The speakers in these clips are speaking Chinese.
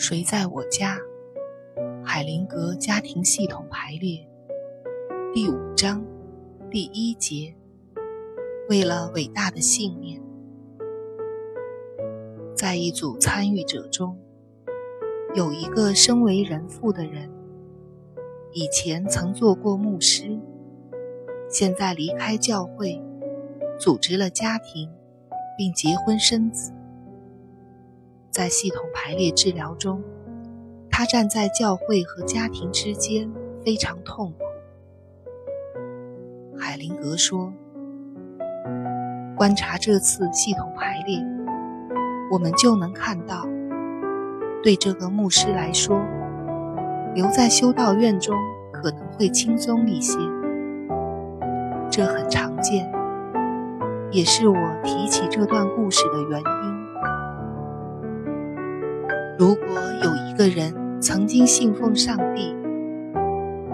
谁在我家？海灵格家庭系统排列第五章第一节。为了伟大的信念，在一组参与者中，有一个身为人父的人，以前曾做过牧师，现在离开教会，组织了家庭，并结婚生子。在系统排列治疗中，他站在教会和家庭之间，非常痛苦。海灵格说：“观察这次系统排列，我们就能看到，对这个牧师来说，留在修道院中可能会轻松一些。这很常见，也是我提起这段故事的原因。”如果有一个人曾经信奉上帝，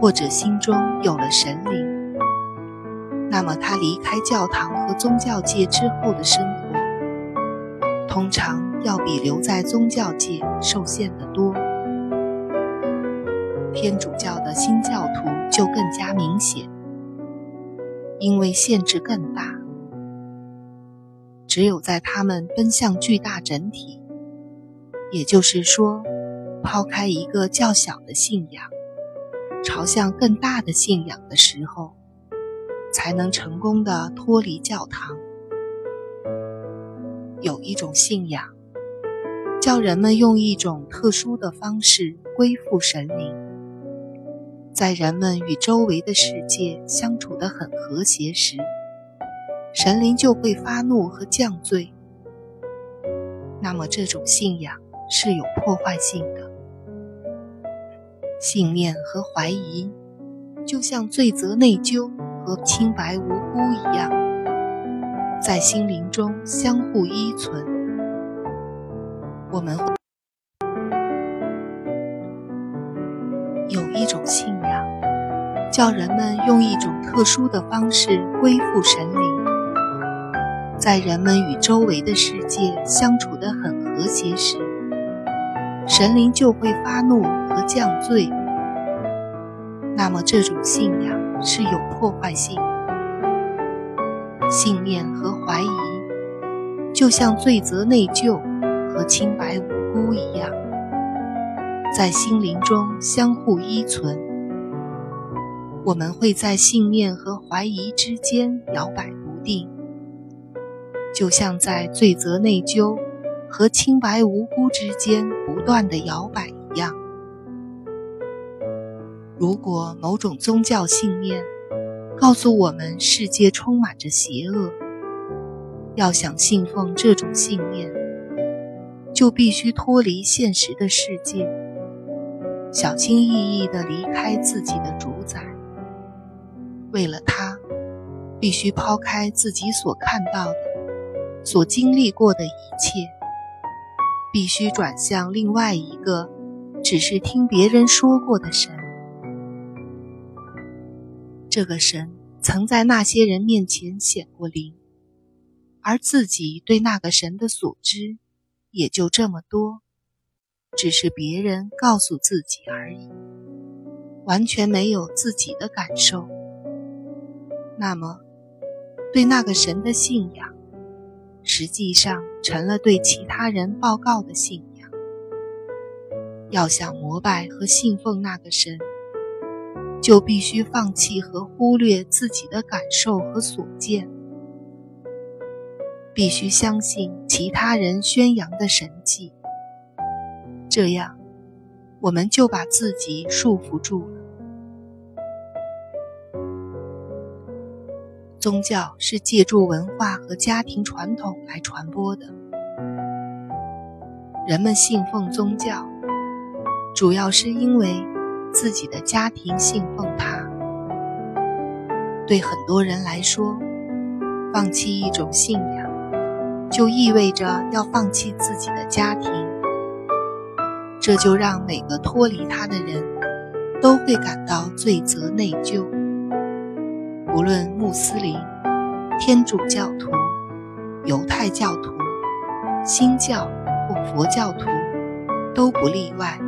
或者心中有了神灵，那么他离开教堂和宗教界之后的生活，通常要比留在宗教界受限得多。天主教的新教徒就更加明显，因为限制更大，只有在他们奔向巨大整体。也就是说，抛开一个较小的信仰，朝向更大的信仰的时候，才能成功的脱离教堂。有一种信仰，叫人们用一种特殊的方式归附神灵，在人们与周围的世界相处得很和谐时，神灵就会发怒和降罪。那么这种信仰。是有破坏性的，信念和怀疑，就像罪责、内疚和清白无辜一样，在心灵中相互依存。我们有一种信仰，叫人们用一种特殊的方式归附神灵，在人们与周围的世界相处得很和谐时。神灵就会发怒和降罪，那么这种信仰是有破坏性的。信念和怀疑，就像罪责、内疚和清白无辜一样，在心灵中相互依存。我们会在信念和怀疑之间摇摆不定，就像在罪责、内疚。和清白无辜之间不断的摇摆一样。如果某种宗教信念告诉我们世界充满着邪恶，要想信奉这种信念，就必须脱离现实的世界，小心翼翼地离开自己的主宰。为了他，必须抛开自己所看到的、所经历过的一切。必须转向另外一个，只是听别人说过的神。这个神曾在那些人面前显过灵，而自己对那个神的所知也就这么多，只是别人告诉自己而已，完全没有自己的感受。那么，对那个神的信仰。实际上成了对其他人报告的信仰。要想膜拜和信奉那个神，就必须放弃和忽略自己的感受和所见，必须相信其他人宣扬的神迹。这样，我们就把自己束缚住了。宗教是借助文化和家庭传统来传播的。人们信奉宗教，主要是因为自己的家庭信奉它。对很多人来说，放弃一种信仰，就意味着要放弃自己的家庭。这就让每个脱离他的人都会感到罪责内疚。无论穆斯林、天主教徒、犹太教徒、新教或佛教徒，都不例外。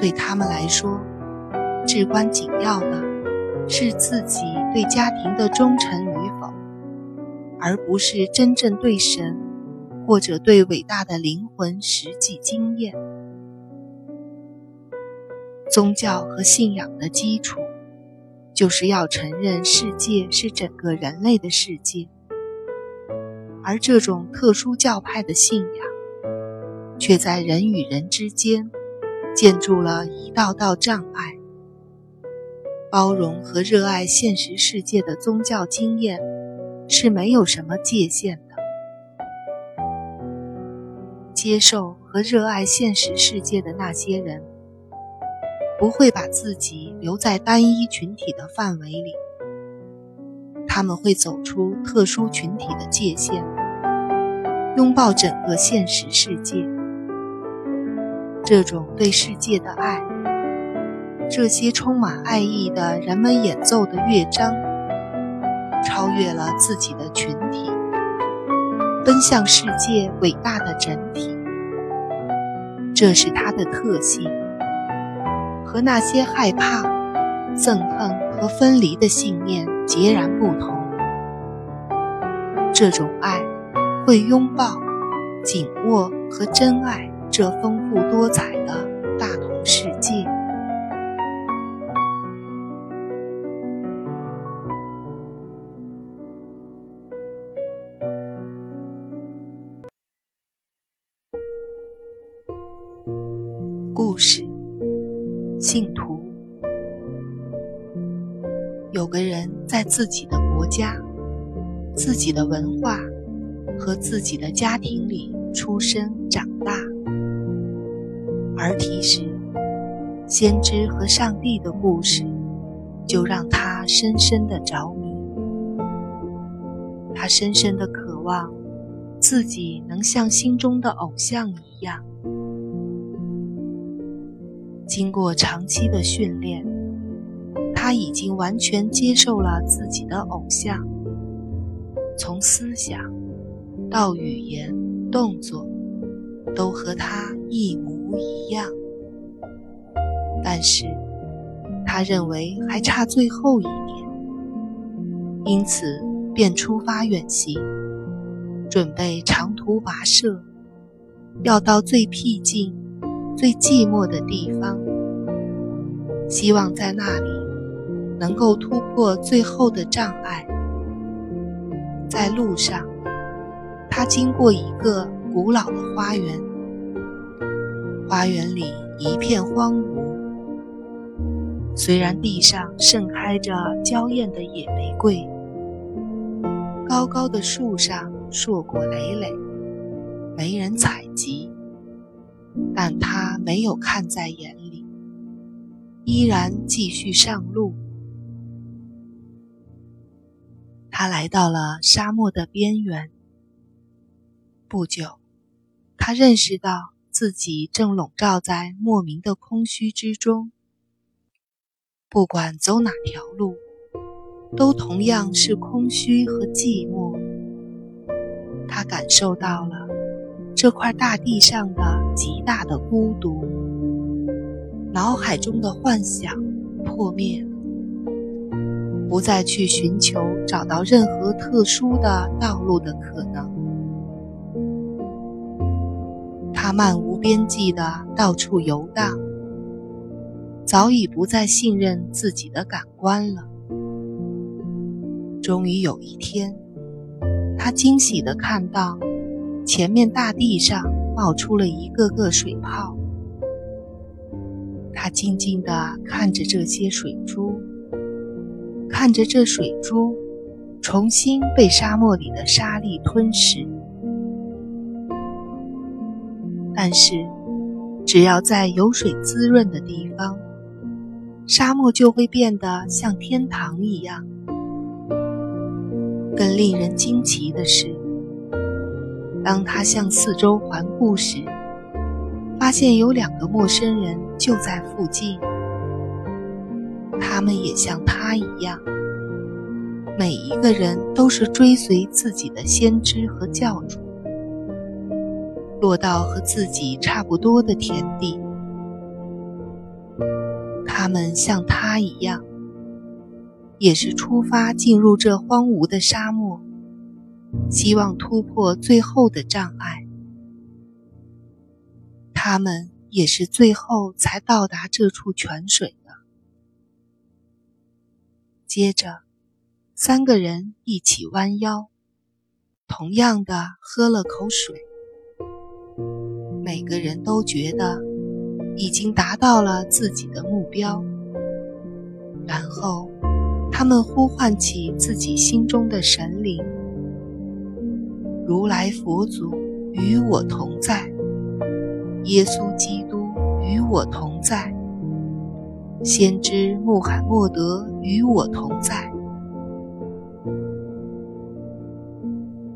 对他们来说，至关紧要的是自己对家庭的忠诚与否，而不是真正对神或者对伟大的灵魂实际经验。宗教和信仰的基础，就是要承认世界是整个人类的世界，而这种特殊教派的信仰，却在人与人之间建筑了一道道障碍。包容和热爱现实世界的宗教经验，是没有什么界限的。接受和热爱现实世界的那些人。不会把自己留在单一群体的范围里，他们会走出特殊群体的界限，拥抱整个现实世界。这种对世界的爱，这些充满爱意的人们演奏的乐章，超越了自己的群体，奔向世界伟大的整体。这是它的特性。和那些害怕、憎恨和分离的信念截然不同。这种爱会拥抱、紧握和珍爱这丰富多彩的信徒，有个人在自己的国家、自己的文化和自己的家庭里出生长大。儿提时，先知和上帝的故事就让他深深的着迷。他深深的渴望自己能像心中的偶像一样。经过长期的训练，他已经完全接受了自己的偶像，从思想到语言、动作，都和他一模一样。但是，他认为还差最后一点，因此便出发远行，准备长途跋涉，要到最僻静。最寂寞的地方，希望在那里能够突破最后的障碍。在路上，他经过一个古老的花园，花园里一片荒芜。虽然地上盛开着娇艳的野玫瑰，高高的树上硕果累累，没人采集。但他没有看在眼里，依然继续上路。他来到了沙漠的边缘。不久，他认识到自己正笼罩在莫名的空虚之中。不管走哪条路，都同样是空虚和寂寞。他感受到了。这块大地上的极大的孤独，脑海中的幻想破灭了，不再去寻求找到任何特殊的道路的可能。他漫无边际的到处游荡，早已不再信任自己的感官了。终于有一天，他惊喜的看到。前面大地上冒出了一个个水泡，他静静地看着这些水珠，看着这水珠重新被沙漠里的沙粒吞噬。但是，只要在有水滋润的地方，沙漠就会变得像天堂一样。更令人惊奇的是。当他向四周环顾时，发现有两个陌生人就在附近。他们也像他一样，每一个人都是追随自己的先知和教主。落到和自己差不多的田地。他们像他一样，也是出发进入这荒芜的沙漠，希望突破最后的障碍。他们也是最后才到达这处泉水的。接着，三个人一起弯腰，同样的喝了口水。每个人都觉得已经达到了自己的目标，然后他们呼唤起自己心中的神灵：“如来佛祖与我同在，耶稣基督与我同在，先知穆罕默德与我同在。”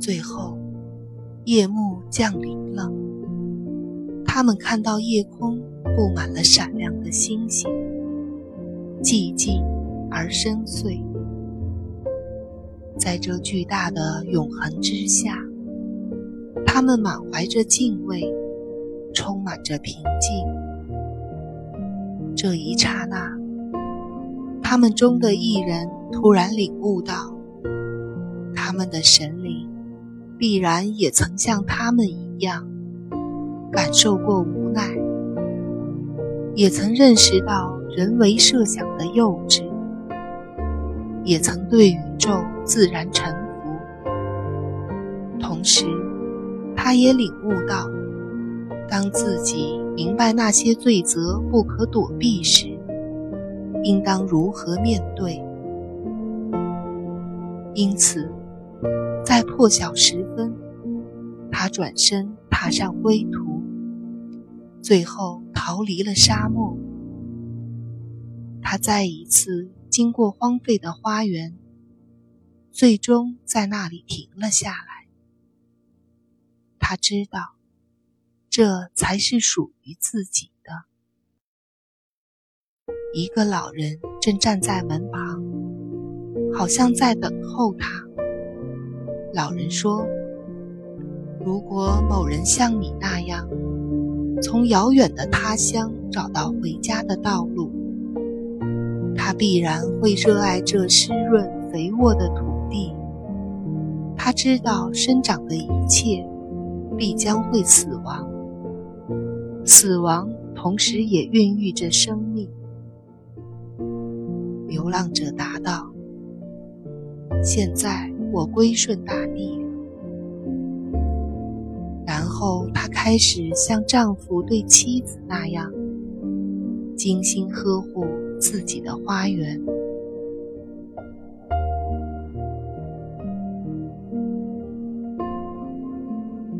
最后，夜幕降临了。他们看到夜空布满了闪亮的星星，寂静而深邃。在这巨大的永恒之下，他们满怀着敬畏，充满着平静。这一刹那，他们中的一人突然领悟到，他们的神灵必然也曾像他们一样。感受过无奈，也曾认识到人为设想的幼稚，也曾对宇宙自然臣服。同时，他也领悟到，当自己明白那些罪责不可躲避时，应当如何面对。因此，在破晓时分，他转身踏上归途。最后逃离了沙漠，他再一次经过荒废的花园，最终在那里停了下来。他知道，这才是属于自己的。一个老人正站在门旁，好像在等候他。老人说：“如果某人像你那样。”从遥远的他乡找到回家的道路，他必然会热爱这湿润肥沃的土地。他知道生长的一切必将会死亡，死亡同时也孕育着生命。流浪者答道：“现在我归顺大地。”然后，她开始像丈夫对妻子那样，精心呵护自己的花园。